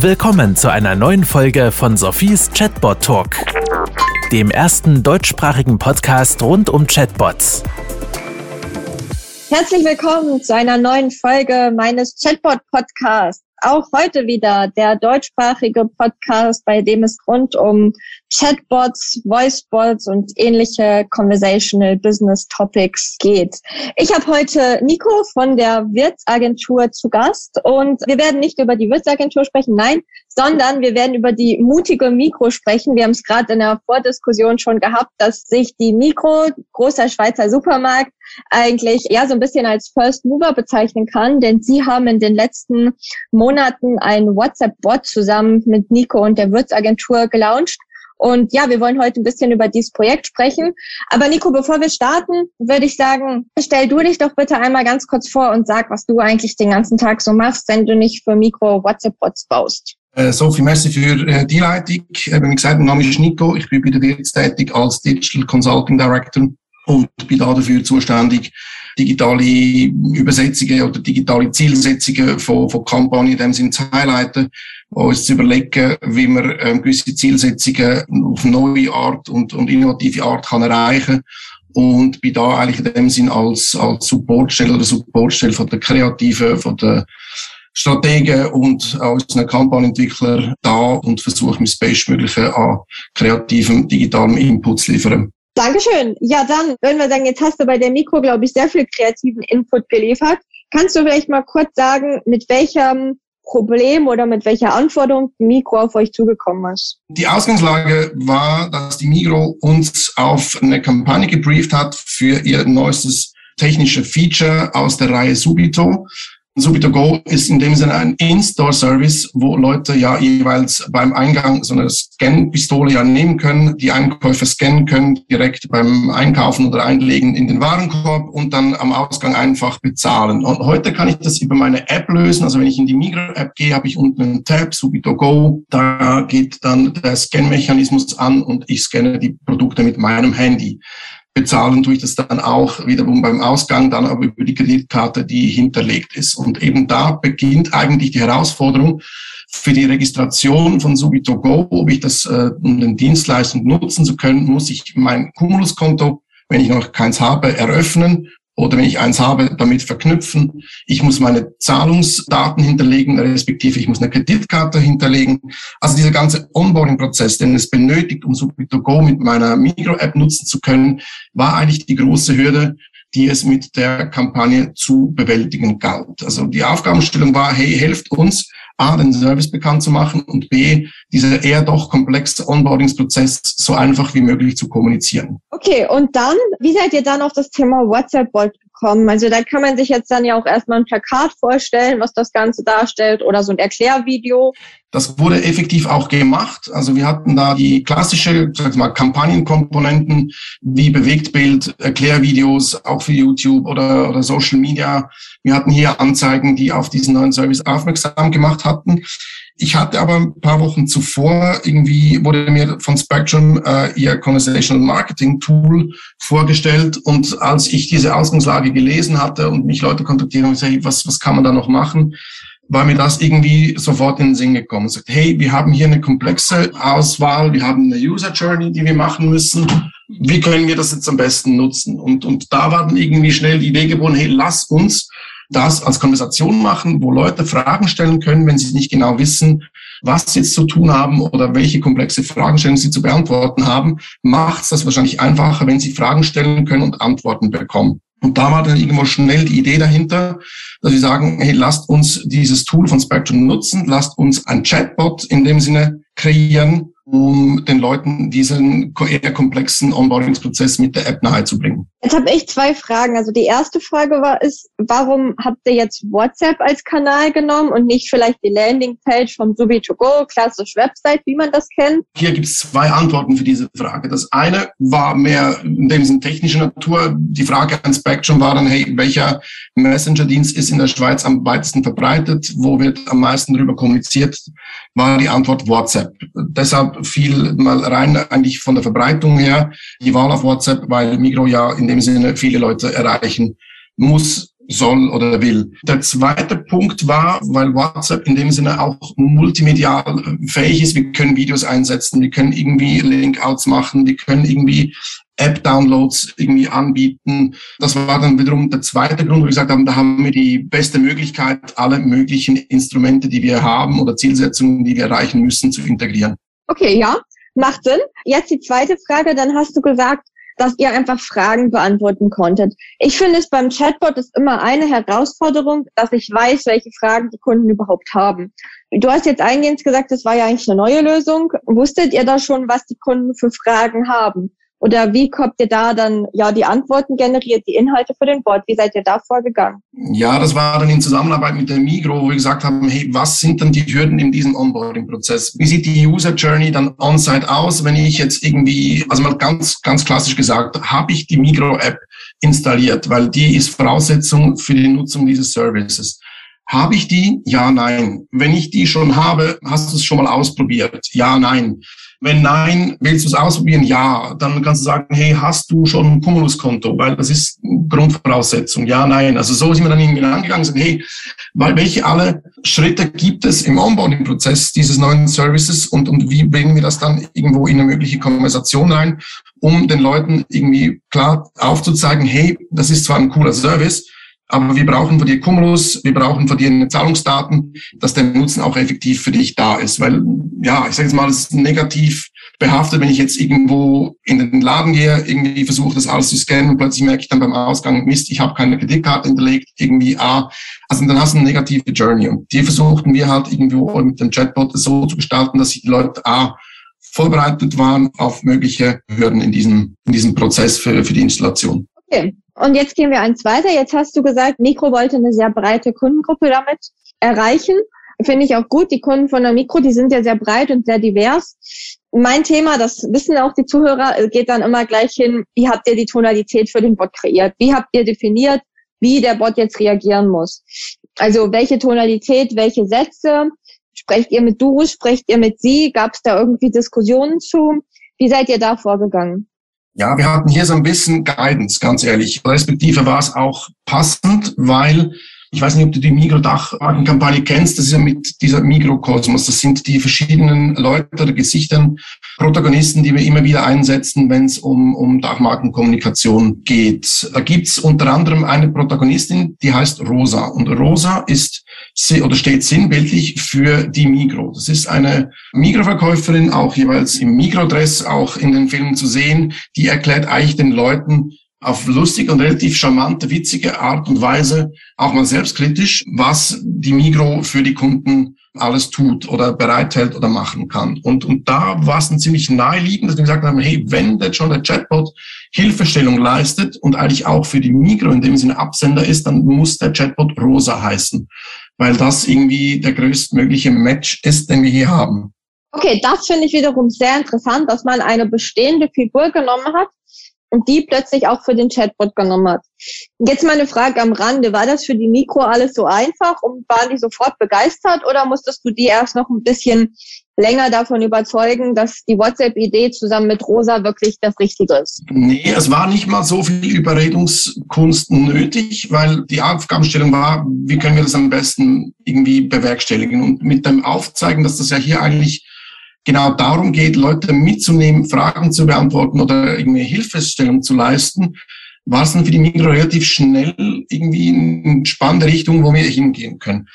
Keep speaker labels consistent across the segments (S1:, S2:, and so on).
S1: Willkommen zu einer neuen Folge von Sophies Chatbot Talk, dem ersten deutschsprachigen Podcast rund um Chatbots.
S2: Herzlich willkommen zu einer neuen Folge meines Chatbot Podcasts auch heute wieder der deutschsprachige Podcast, bei dem es rund um Chatbots, Voicebots und ähnliche Conversational Business Topics geht. Ich habe heute Nico von der Wirtsagentur zu Gast und wir werden nicht über die Wirtsagentur sprechen, nein, sondern wir werden über die mutige Mikro sprechen. Wir haben es gerade in der Vordiskussion schon gehabt, dass sich die Mikro, großer Schweizer Supermarkt, eigentlich eher so ein bisschen als First Mover bezeichnen kann, denn sie haben in den letzten Monaten ein WhatsApp-Bot zusammen mit Nico und der Wirtsagentur gelauncht. Und ja, wir wollen heute ein bisschen über dieses Projekt sprechen. Aber Nico, bevor wir starten, würde ich sagen, stell du dich doch bitte einmal ganz kurz vor und sag, was du eigentlich den ganzen Tag so machst, wenn du nicht für Mikro WhatsApp-Bots baust.
S3: Äh, Sophie, merci für äh, die Leitung. Wie gesagt, mein Name ist Nico. Ich bin bei der Wirts tätig als Digital Consulting Director und bin da dafür zuständig, digitale Übersetzungen oder digitale Zielsetzungen von, von Kampagnen in dem Sinne zu highlighten, uns zu überlegen, wie man ähm, gewisse Zielsetzungen auf neue Art und, und innovative Art kann erreichen und bin da eigentlich in dem Sinn als, als Supportstelle oder Supportstelle von der Kreativen, von der Strategen und unseren Kampagnenentwickler da und versuche, mein Bestmögliche an kreativem, digitalem Input zu liefern.
S2: Dankeschön. Ja, dann würden wir sagen, jetzt hast du bei der Mikro, glaube ich, sehr viel kreativen Input geliefert. Kannst du vielleicht mal kurz sagen, mit welchem Problem oder mit welcher Anforderung Mikro auf euch zugekommen ist?
S3: Die Ausgangslage war, dass die Mikro uns auf eine Kampagne gebrieft hat für ihr neuestes technische Feature aus der Reihe Subito. Subito Go ist in dem Sinne ein In-Store-Service, wo Leute ja jeweils beim Eingang so eine Scan-Pistole ja nehmen können, die Einkäufe scannen können, direkt beim Einkaufen oder Einlegen in den Warenkorb und dann am Ausgang einfach bezahlen. Und heute kann ich das über meine App lösen. Also wenn ich in die Migro-App gehe, habe ich unten einen Tab, Subito Go. Da geht dann der Scan-Mechanismus an und ich scanne die Produkte mit meinem Handy bezahlen tue ich das dann auch wiederum beim Ausgang, dann aber über die Kreditkarte, die hinterlegt ist. Und eben da beginnt eigentlich die Herausforderung für die Registration von Subito Go, ob ich das, äh, um den Dienstleistung nutzen zu können, muss ich mein Cumulus-Konto, wenn ich noch keins habe, eröffnen oder wenn ich eins habe, damit verknüpfen. Ich muss meine Zahlungsdaten hinterlegen, respektive ich muss eine Kreditkarte hinterlegen. Also dieser ganze Onboarding-Prozess, den es benötigt, um Subito Go mit meiner Micro-App nutzen zu können, war eigentlich die große Hürde, die es mit der Kampagne zu bewältigen galt. Also die Aufgabenstellung war, hey, helft uns, A, den Service bekannt zu machen und B, dieser eher doch komplexe Onboardingsprozess so einfach wie möglich zu kommunizieren.
S2: Okay, und dann, wie seid ihr dann auf das Thema WhatsApp-Bot gekommen? Also da kann man sich jetzt dann ja auch erstmal ein Plakat vorstellen, was das Ganze darstellt oder so ein Erklärvideo.
S3: Das wurde effektiv auch gemacht. Also wir hatten da die klassische, sag mal, Kampagnenkomponenten wie Bewegtbild, Erklärvideos, auch für YouTube oder, oder Social Media. Wir hatten hier Anzeigen, die auf diesen neuen Service aufmerksam gemacht hatten. Ich hatte aber ein paar Wochen zuvor irgendwie wurde mir von Spectrum äh, ihr Conversational Marketing Tool vorgestellt und als ich diese Ausgangslage gelesen hatte und mich Leute kontaktieren und gesagt, was was kann man da noch machen, war mir das irgendwie sofort in den Sinn gekommen. Sagt, hey, wir haben hier eine komplexe Auswahl, wir haben eine User Journey, die wir machen müssen. Wie können wir das jetzt am besten nutzen? Und und da war dann irgendwie schnell die Idee geboren, hey, lass uns das als Konversation machen, wo Leute Fragen stellen können, wenn sie nicht genau wissen, was sie jetzt zu tun haben oder welche komplexe Fragestellungen sie zu beantworten haben, macht es das wahrscheinlich einfacher, wenn sie Fragen stellen können und Antworten bekommen. Und da war dann irgendwo schnell die Idee dahinter, dass wir sagen, hey, lasst uns dieses Tool von Spectrum nutzen, lasst uns ein Chatbot in dem Sinne kreieren, um den Leuten diesen eher komplexen Onboardingsprozess mit der App nahezubringen.
S2: Jetzt habe ich zwei Fragen. Also die erste Frage war ist, warum habt ihr jetzt WhatsApp als Kanal genommen und nicht vielleicht die Landingpage vom Subi2Go, klassisch Website, wie man das kennt?
S3: Hier gibt es zwei Antworten für diese Frage. Das eine war mehr in dem Sinne technischer Natur. Die Frage an Spectrum war dann, hey, welcher Messenger-Dienst ist in der Schweiz am weitesten verbreitet? Wo wird am meisten darüber kommuniziert? War die Antwort WhatsApp. Deshalb viel mal rein eigentlich von der Verbreitung her die Wahl auf WhatsApp, weil Migro ja in dem Sinne viele Leute erreichen muss soll oder will. Der zweite Punkt war, weil WhatsApp in dem Sinne auch multimedial äh, fähig ist, wir können Videos einsetzen, wir können irgendwie Linkouts machen, wir können irgendwie App-Downloads irgendwie anbieten. Das war dann wiederum der zweite Grund, wo wir gesagt haben, da haben wir die beste Möglichkeit, alle möglichen Instrumente, die wir haben oder Zielsetzungen, die wir erreichen müssen, zu integrieren.
S2: Okay, ja, macht Sinn. Jetzt die zweite Frage, dann hast du gesagt, dass ihr einfach Fragen beantworten konntet. Ich finde es beim Chatbot ist immer eine Herausforderung, dass ich weiß, welche Fragen die Kunden überhaupt haben. Du hast jetzt eingehend gesagt, das war ja eigentlich eine neue Lösung. Wusstet ihr da schon, was die Kunden für Fragen haben? Oder wie kommt ihr da dann, ja, die Antworten generiert, die Inhalte für den Bot? Wie seid ihr da vorgegangen?
S3: Ja, das war dann in Zusammenarbeit mit der Migro, wo wir gesagt haben, hey, was sind denn die Hürden in diesem Onboarding-Prozess? Wie sieht die User Journey dann on-site aus, wenn ich jetzt irgendwie, also mal ganz, ganz klassisch gesagt, habe ich die Migro-App installiert, weil die ist Voraussetzung für die Nutzung dieses Services. Habe ich die? Ja, nein. Wenn ich die schon habe, hast du es schon mal ausprobiert? Ja, nein. Wenn nein, willst du es ausprobieren? Ja. Dann kannst du sagen, hey, hast du schon ein Cumulus-Konto? Weil das ist Grundvoraussetzung. Ja, nein. Also so sind wir dann irgendwie angegangen und sagen, hey, weil welche alle Schritte gibt es im Onboarding-Prozess dieses neuen Services und, und wie bringen wir das dann irgendwo in eine mögliche Konversation rein, um den Leuten irgendwie klar aufzuzeigen, hey, das ist zwar ein cooler Service, aber wir brauchen von dir Cumulus, wir brauchen von dir Zahlungsdaten, dass der Nutzen auch effektiv für dich da ist. Weil, ja, ich sage jetzt mal, es ist negativ behaftet, wenn ich jetzt irgendwo in den Laden gehe, irgendwie versuche, das alles zu scannen und plötzlich merke ich dann beim Ausgang, Mist, ich habe keine Kreditkarte hinterlegt, irgendwie, ah, also dann hast du eine negative Journey. Und die versuchten wir halt irgendwo mit dem Chatbot so zu gestalten, dass die Leute, ah, vorbereitet waren auf mögliche Hürden in diesem, in diesem Prozess für, für die Installation.
S2: Okay. Und jetzt gehen wir eins weiter. Jetzt hast du gesagt, Mikro wollte eine sehr breite Kundengruppe damit erreichen. Finde ich auch gut. Die Kunden von der Mikro, die sind ja sehr breit und sehr divers. Mein Thema, das wissen auch die Zuhörer, geht dann immer gleich hin, wie habt ihr die Tonalität für den Bot kreiert? Wie habt ihr definiert, wie der Bot jetzt reagieren muss? Also welche Tonalität, welche Sätze? Sprecht ihr mit du, sprecht ihr mit sie? Gab es da irgendwie Diskussionen zu? Wie seid ihr da vorgegangen?
S3: Ja, wir hatten hier so ein bisschen Guidance, ganz ehrlich. Respektive war es auch passend, weil ich weiß nicht, ob du die Migro-Dachmarkenkampagne kennst. Das ist ja mit dieser Mikrokosmos. Das sind die verschiedenen Leute oder Gesichtern, Protagonisten, die wir immer wieder einsetzen, wenn es um, um Dachmarkenkommunikation geht. Da gibt's unter anderem eine Protagonistin, die heißt Rosa. Und Rosa ist oder steht sinnbildlich für die Migro. Das ist eine Migro-Verkäuferin, auch jeweils im Migro-Dress, auch in den Filmen zu sehen. Die erklärt eigentlich den Leuten, auf lustige und relativ charmante, witzige Art und Weise, auch mal selbstkritisch, was die Migro für die Kunden alles tut oder bereithält oder machen kann. Und, und da war es dann ziemlich naheliegend, dass wir gesagt haben, hey, wenn jetzt schon der Chatbot Hilfestellung leistet und eigentlich auch für die Migro in dem Sinne Absender ist, dann muss der Chatbot Rosa heißen, weil das irgendwie der größtmögliche Match ist, den wir hier haben.
S2: Okay, das finde ich wiederum sehr interessant, dass man eine bestehende Figur genommen hat und die plötzlich auch für den Chatbot genommen hat. Jetzt mal eine Frage am Rande. War das für die Mikro alles so einfach und waren die sofort begeistert oder musstest du die erst noch ein bisschen länger davon überzeugen, dass die WhatsApp-Idee zusammen mit Rosa wirklich das Richtige ist?
S3: Nee, es war nicht mal so viel Überredungskunst nötig, weil die Aufgabenstellung war, wie können wir das am besten irgendwie bewerkstelligen? Und mit dem Aufzeigen, dass das ja hier eigentlich genau darum geht, Leute mitzunehmen, Fragen zu beantworten oder irgendwie Hilfestellung zu leisten, war es dann für die Migro relativ schnell irgendwie eine spannende Richtung, wo wir hingehen können.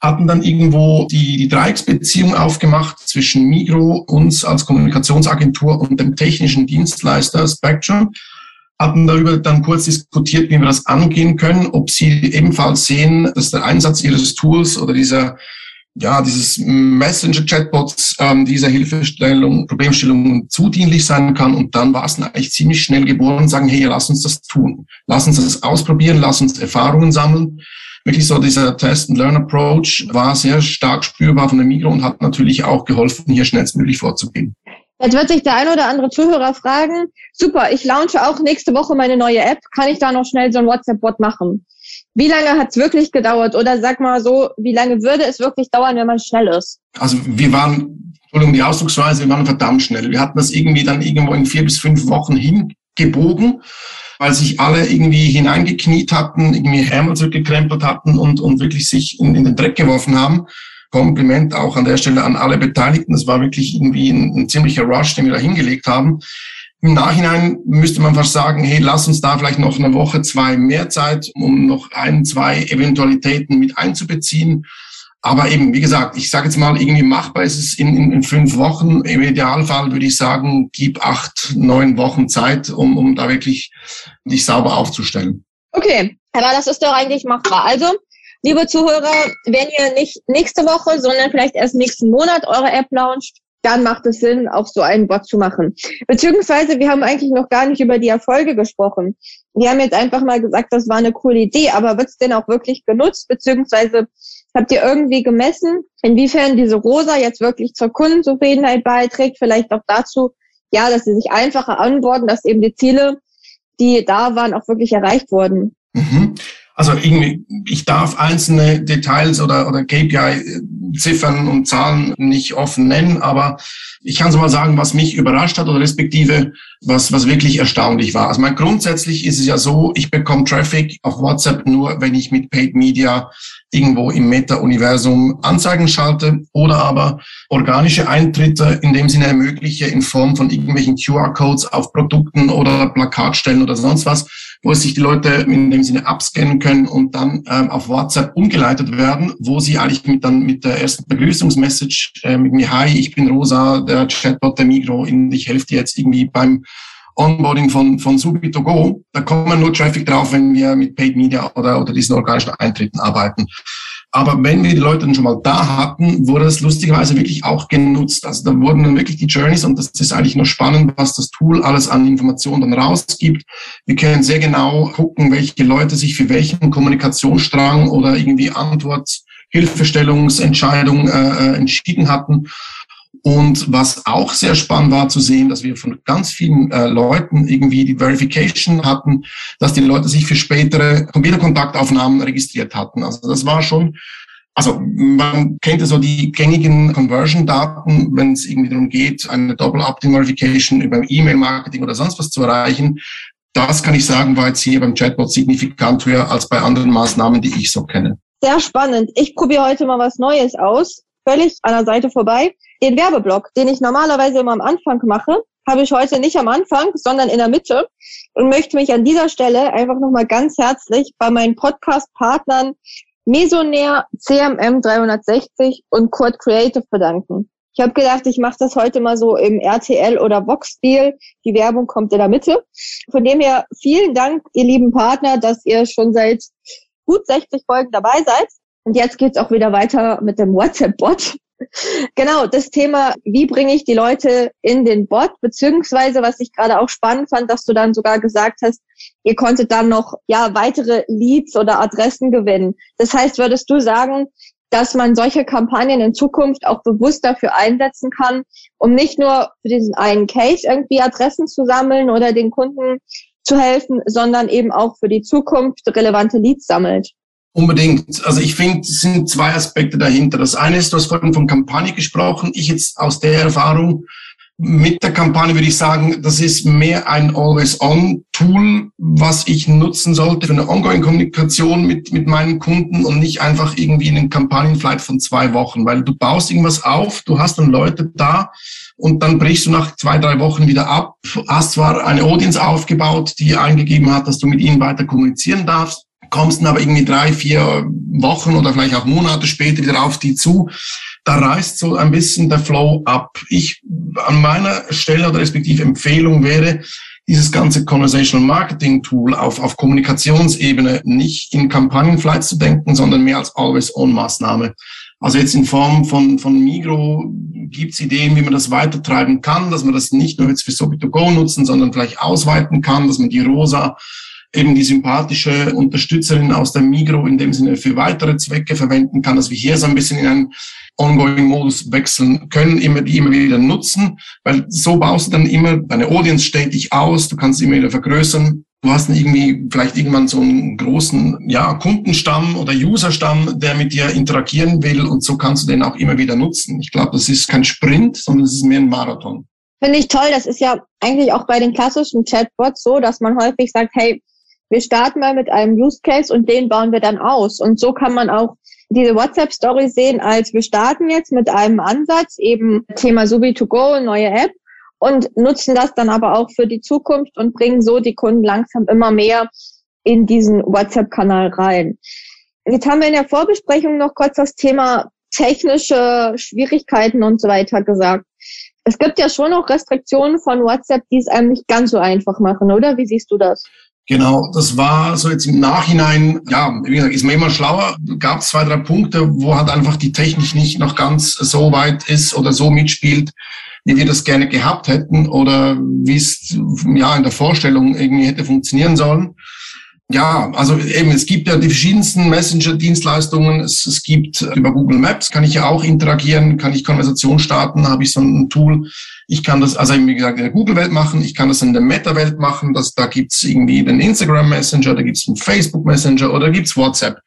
S3: Hatten dann irgendwo die, die Dreiecksbeziehung aufgemacht zwischen Migro, uns als Kommunikationsagentur und dem technischen Dienstleister Spectrum hatten darüber dann kurz diskutiert, wie wir das angehen können, ob sie ebenfalls sehen, dass der Einsatz ihres Tools oder dieser ja, dieses Messenger-Chatbots ähm, dieser Hilfestellung, Problemstellung zudienlich sein kann. Und dann war es eigentlich ziemlich schnell geboren sagen, hey, lass uns das tun. Lass uns das ausprobieren, lass uns Erfahrungen sammeln. Wirklich so dieser Test-and-Learn-Approach war sehr stark spürbar von der Migro und hat natürlich auch geholfen, hier schnellstmöglich vorzugehen.
S2: Jetzt wird sich der ein oder andere Zuhörer fragen, super, ich launche auch nächste Woche meine neue App, kann ich da noch schnell so ein WhatsApp-Bot machen? Wie lange hat es wirklich gedauert? Oder sag mal so, wie lange würde es wirklich dauern, wenn man schnell ist?
S3: Also wir waren, Entschuldigung, die Ausdrucksweise, wir waren verdammt schnell. Wir hatten das irgendwie dann irgendwo in vier bis fünf Wochen hingebogen. weil sich alle irgendwie hineingekniet hatten, irgendwie Ärmel zurückgekrempelt hatten und, und wirklich sich in, in den Dreck geworfen haben. Kompliment auch an der Stelle an alle Beteiligten. Das war wirklich irgendwie ein, ein ziemlicher Rush, den wir da hingelegt haben. Im Nachhinein müsste man fast sagen, hey, lass uns da vielleicht noch eine Woche, zwei mehr Zeit, um noch ein, zwei Eventualitäten mit einzubeziehen. Aber eben, wie gesagt, ich sage jetzt mal, irgendwie machbar ist es in, in, in, fünf Wochen. Im Idealfall würde ich sagen, gib acht, neun Wochen Zeit, um, um da wirklich dich sauber aufzustellen.
S2: Okay, aber das ist doch eigentlich machbar. Also, liebe Zuhörer, wenn ihr nicht nächste Woche, sondern vielleicht erst nächsten Monat eure App launcht, dann macht es Sinn, auch so einen Bot zu machen. Beziehungsweise, wir haben eigentlich noch gar nicht über die Erfolge gesprochen. Wir haben jetzt einfach mal gesagt, das war eine coole Idee, aber wird es denn auch wirklich genutzt? Beziehungsweise habt ihr irgendwie gemessen, inwiefern diese Rosa jetzt wirklich zur Kundenzufriedenheit beiträgt? Vielleicht auch dazu, ja, dass sie sich einfacher antworten, dass eben die Ziele, die da waren, auch wirklich erreicht wurden.
S3: Mhm. Also irgendwie, ich darf einzelne Details oder, oder KPI-Ziffern und Zahlen nicht offen nennen, aber ich kann so mal sagen, was mich überrascht hat oder respektive was, was wirklich erstaunlich war. Also mein, grundsätzlich ist es ja so, ich bekomme Traffic auf WhatsApp nur, wenn ich mit Paid Media irgendwo im Meta-Universum Anzeigen schalte oder aber organische Eintritte in dem Sinne ermögliche in Form von irgendwelchen QR-Codes auf Produkten oder Plakatstellen oder sonst was, wo sich die Leute in dem Sinne abscannen können und dann ähm, auf WhatsApp umgeleitet werden, wo sie eigentlich mit dann mit der ersten Begrüßungsmessage äh, mit mir, hi, ich bin Rosa, der Chatbot der Migro, ich helfe dir jetzt irgendwie beim Onboarding von, von Subito Go, da kommen nur Traffic drauf, wenn wir mit Paid Media oder, oder diesen organischen Eintritten arbeiten. Aber wenn wir die Leute dann schon mal da hatten, wurde das lustigerweise wirklich auch genutzt. Also da wurden dann wirklich die Journeys und das ist eigentlich nur spannend, was das Tool alles an Informationen dann rausgibt. Wir können sehr genau gucken, welche Leute sich für welchen Kommunikationsstrang oder irgendwie Antwort Hilfestellungsentscheidung äh, äh entschieden hatten. Und was auch sehr spannend war zu sehen, dass wir von ganz vielen äh, Leuten irgendwie die Verification hatten, dass die Leute sich für spätere Computerkontaktaufnahmen registriert hatten. Also das war schon, also man kennt ja so die gängigen Conversion-Daten, wenn es irgendwie darum geht, eine Double-Opt-in-Verification über E-Mail-Marketing oder sonst was zu erreichen. Das kann ich sagen, war jetzt hier beim Chatbot signifikant höher als bei anderen Maßnahmen, die ich so kenne.
S2: Sehr spannend. Ich probiere heute mal was Neues aus völlig an der Seite vorbei. Den Werbeblock, den ich normalerweise immer am Anfang mache, habe ich heute nicht am Anfang, sondern in der Mitte und möchte mich an dieser Stelle einfach nochmal ganz herzlich bei meinen Podcast-Partnern Mesonair, CMM 360 und Kurt Creative bedanken. Ich habe gedacht, ich mache das heute mal so im RTL oder Vox-Stil. Die Werbung kommt in der Mitte. Von dem her vielen Dank, ihr lieben Partner, dass ihr schon seit gut 60 Folgen dabei seid. Und jetzt geht's auch wieder weiter mit dem WhatsApp-Bot. Genau, das Thema, wie bringe ich die Leute in den Bot, beziehungsweise was ich gerade auch spannend fand, dass du dann sogar gesagt hast, ihr konntet dann noch ja weitere Leads oder Adressen gewinnen. Das heißt, würdest du sagen, dass man solche Kampagnen in Zukunft auch bewusst dafür einsetzen kann, um nicht nur für diesen einen Case irgendwie Adressen zu sammeln oder den Kunden zu helfen, sondern eben auch für die Zukunft relevante Leads sammelt?
S3: Unbedingt. Also ich finde, es sind zwei Aspekte dahinter. Das eine ist, du hast vorhin von Kampagne gesprochen. Ich jetzt aus der Erfahrung mit der Kampagne würde ich sagen, das ist mehr ein Always-On-Tool, was ich nutzen sollte für eine Ongoing-Kommunikation mit, mit meinen Kunden und nicht einfach irgendwie einen Kampagnenflight von zwei Wochen, weil du baust irgendwas auf, du hast dann Leute da und dann brichst du nach zwei, drei Wochen wieder ab, hast zwar eine Audience aufgebaut, die eingegeben hat, dass du mit ihnen weiter kommunizieren darfst, kommst dann aber irgendwie drei, vier Wochen oder vielleicht auch Monate später wieder auf die zu. Da reißt so ein bisschen der Flow ab. Ich an meiner Stelle oder respektive Empfehlung wäre, dieses ganze Conversational Marketing Tool auf, auf Kommunikationsebene nicht in Kampagnenflights zu denken, sondern mehr als Always-On-Maßnahme. Also jetzt in Form von, von Migro gibt's Ideen, wie man das weitertreiben kann, dass man das nicht nur jetzt für Sobito-Go nutzen, sondern vielleicht ausweiten kann, dass man die Rosa eben die sympathische Unterstützerin aus der Migro in dem Sinne für weitere Zwecke verwenden kann, dass wir hier so ein bisschen in einen Ongoing-Modus wechseln können, immer die immer wieder nutzen, weil so baust du dann immer deine Audience stetig aus, du kannst immer wieder vergrößern. Du hast irgendwie vielleicht irgendwann so einen großen ja, Kundenstamm oder Userstamm, der mit dir interagieren will und so kannst du den auch immer wieder nutzen. Ich glaube, das ist kein Sprint, sondern es ist mehr ein Marathon.
S2: Finde ich toll. Das ist ja eigentlich auch bei den klassischen Chatbots so, dass man häufig sagt, hey, wir starten mal mit einem Use Case und den bauen wir dann aus. Und so kann man auch diese WhatsApp-Story sehen, als wir starten jetzt mit einem Ansatz, eben Thema Subi2Go, neue App, und nutzen das dann aber auch für die Zukunft und bringen so die Kunden langsam immer mehr in diesen WhatsApp-Kanal rein. Jetzt haben wir in der Vorbesprechung noch kurz das Thema technische Schwierigkeiten und so weiter gesagt. Es gibt ja schon noch Restriktionen von WhatsApp, die es einem nicht ganz so einfach machen, oder? Wie siehst du das?
S3: Genau, das war so jetzt im Nachhinein, ja, wie gesagt, ist man immer schlauer. Gab zwei, drei Punkte, wo halt einfach die Technik nicht noch ganz so weit ist oder so mitspielt, wie wir das gerne gehabt hätten oder wie es ja in der Vorstellung irgendwie hätte funktionieren sollen. Ja, also eben, es gibt ja die verschiedensten Messenger-Dienstleistungen. Es, es gibt über Google Maps, kann ich ja auch interagieren, kann ich Konversation starten, habe ich so ein Tool. Ich kann das, also wie gesagt, in der Google-Welt machen, ich kann das in der Meta-Welt machen. Das, da gibt's irgendwie den Instagram Messenger, da gibt's einen Facebook Messenger oder gibt's WhatsApp.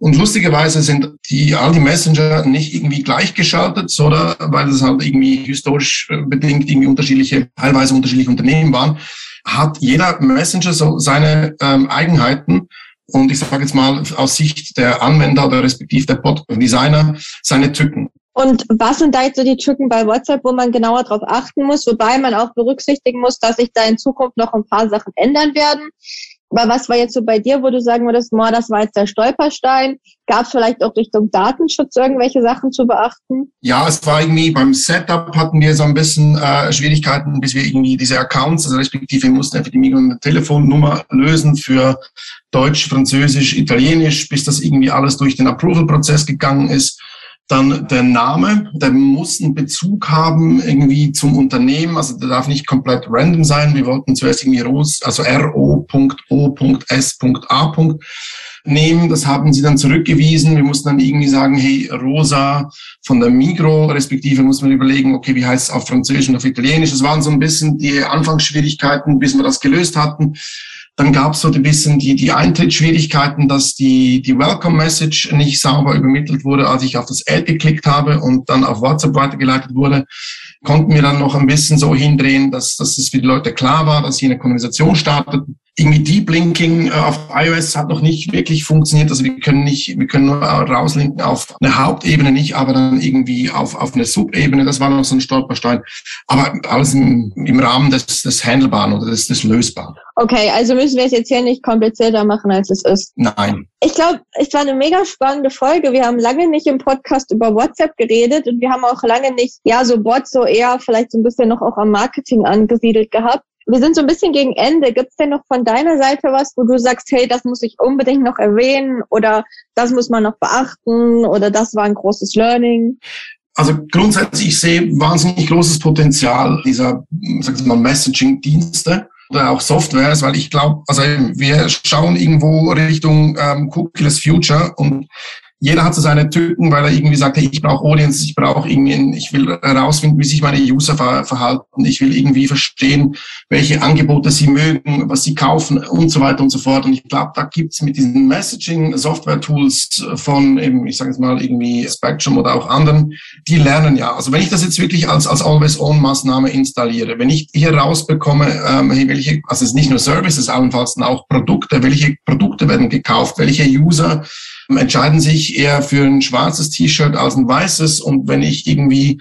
S3: Und lustigerweise sind die, all die Messenger nicht irgendwie gleichgeschaltet, oder weil es halt irgendwie historisch bedingt irgendwie unterschiedliche, teilweise unterschiedliche Unternehmen waren hat jeder Messenger so seine ähm, Eigenheiten und ich sage jetzt mal aus Sicht der Anwender oder respektive der Pod-Designer seine Tücken.
S2: Und was sind da jetzt so die Tücken bei WhatsApp, wo man genauer darauf achten muss, wobei man auch berücksichtigen muss, dass sich da in Zukunft noch ein paar Sachen ändern werden? Was war jetzt so bei dir, wo du sagen würdest, boah, das war jetzt der Stolperstein? Gab es vielleicht auch Richtung Datenschutz irgendwelche Sachen zu beachten?
S3: Ja, es war irgendwie beim Setup hatten wir so ein bisschen äh, Schwierigkeiten, bis wir irgendwie diese Accounts, also respektive mussten einfach die Migros eine Telefonnummer lösen für Deutsch, Französisch, Italienisch, bis das irgendwie alles durch den Approval-Prozess gegangen ist. Dann der Name, der muss einen Bezug haben irgendwie zum Unternehmen, also der darf nicht komplett random sein. Wir wollten zuerst irgendwie Ros, also ro.o.s.a. nehmen. Das haben sie dann zurückgewiesen. Wir mussten dann irgendwie sagen, hey, Rosa von der Migro, respektive muss man überlegen, okay, wie heißt es auf Französisch und auf Italienisch. Das waren so ein bisschen die Anfangsschwierigkeiten, bis wir das gelöst hatten. Dann gab es so ein bisschen die, die Eintrittsschwierigkeiten, dass die, die Welcome Message nicht sauber übermittelt wurde, als ich auf das Ad geklickt habe und dann auf WhatsApp weitergeleitet wurde. Konnten wir dann noch ein bisschen so hindrehen, dass, dass es für die Leute klar war, dass hier eine Konversation startet irgendwie Deep Linking äh, auf iOS hat noch nicht wirklich funktioniert. Also wir können nicht, wir können nur rauslinken auf eine Hauptebene nicht, aber dann irgendwie auf, auf eine Subebene. Das war noch so ein Stolperstein. Aber alles im, im Rahmen des, des Handelbaren oder des, des Lösbaren.
S2: Okay, also müssen wir es jetzt hier nicht komplizierter machen, als es ist.
S3: Nein.
S2: Ich glaube, es war eine mega spannende Folge. Wir haben lange nicht im Podcast über WhatsApp geredet und wir haben auch lange nicht, ja, so Bots so eher vielleicht so ein bisschen noch auch am Marketing angesiedelt gehabt. Wir sind so ein bisschen gegen Ende. Gibt es denn noch von deiner Seite was, wo du sagst, hey, das muss ich unbedingt noch erwähnen oder das muss man noch beachten oder das war ein großes Learning?
S3: Also grundsätzlich ich sehe wahnsinnig großes Potenzial dieser, sagen wir mal, Messaging-Dienste oder auch Softwares, weil ich glaube, also wir schauen irgendwo Richtung ähm, Cookieless Future und jeder hat so seine Tücken, weil er irgendwie sagt, hey, ich brauche Audience, ich brauche irgendwie, ich will herausfinden, wie sich meine User ver verhalten, ich will irgendwie verstehen, welche Angebote sie mögen, was sie kaufen und so weiter und so fort. Und ich glaube, da gibt's mit diesen Messaging-Software-Tools von eben, ich sage jetzt mal irgendwie Spectrum oder auch anderen, die lernen ja. Also wenn ich das jetzt wirklich als, als Always-On-Maßnahme installiere, wenn ich hier rausbekomme, ähm, welche, also es ist nicht nur Services, allenfalls auch Produkte, welche Produkte werden gekauft, welche User entscheiden sich eher für ein schwarzes T-Shirt als ein weißes. Und wenn ich irgendwie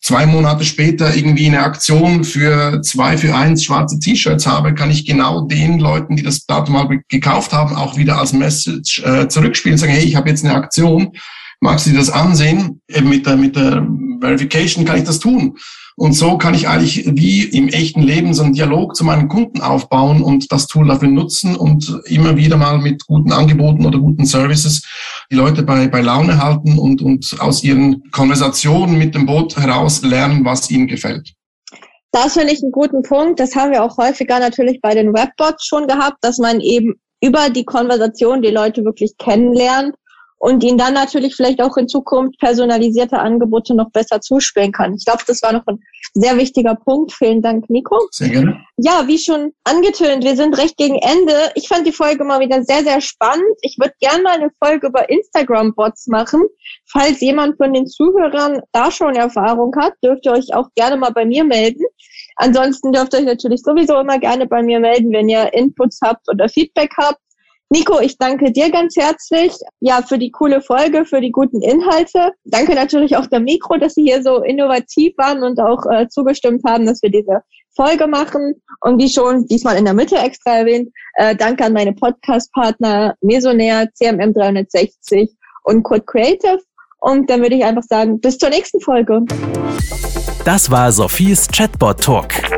S3: zwei Monate später irgendwie eine Aktion für zwei für eins schwarze T-Shirts habe, kann ich genau den Leuten, die das Datum mal gekauft haben, auch wieder als Message äh, zurückspielen und sagen, hey, ich habe jetzt eine Aktion, magst du dir das ansehen? Eben mit der, mit der Verification kann ich das tun. Und so kann ich eigentlich wie im echten Leben so einen Dialog zu meinen Kunden aufbauen und das Tool dafür nutzen und immer wieder mal mit guten Angeboten oder guten Services die Leute bei, bei Laune halten und, und aus ihren Konversationen mit dem Boot heraus lernen, was ihnen gefällt.
S2: Das finde ich einen guten Punkt. Das haben wir auch häufiger natürlich bei den Webbots schon gehabt, dass man eben über die Konversation die Leute wirklich kennenlernt und ihnen dann natürlich vielleicht auch in Zukunft personalisierte Angebote noch besser zuspielen kann. Ich glaube, das war noch ein sehr wichtiger Punkt. Vielen Dank, Nico.
S3: Sehr gerne.
S2: Ja, wie schon angetönt, wir sind recht gegen Ende. Ich fand die Folge mal wieder sehr, sehr spannend. Ich würde gerne mal eine Folge über Instagram-Bots machen. Falls jemand von den Zuhörern da schon Erfahrung hat, dürft ihr euch auch gerne mal bei mir melden. Ansonsten dürft ihr euch natürlich sowieso immer gerne bei mir melden, wenn ihr Inputs habt oder Feedback habt. Nico, ich danke dir ganz herzlich, ja, für die coole Folge, für die guten Inhalte. Danke natürlich auch der Mikro, dass Sie hier so innovativ waren und auch äh, zugestimmt haben, dass wir diese Folge machen. Und wie schon diesmal in der Mitte extra erwähnt, äh, danke an meine Podcast-Partner Mesonair, CMM 360 und Code Creative. Und dann würde ich einfach sagen, bis zur nächsten Folge.
S1: Das war Sophies Chatbot Talk.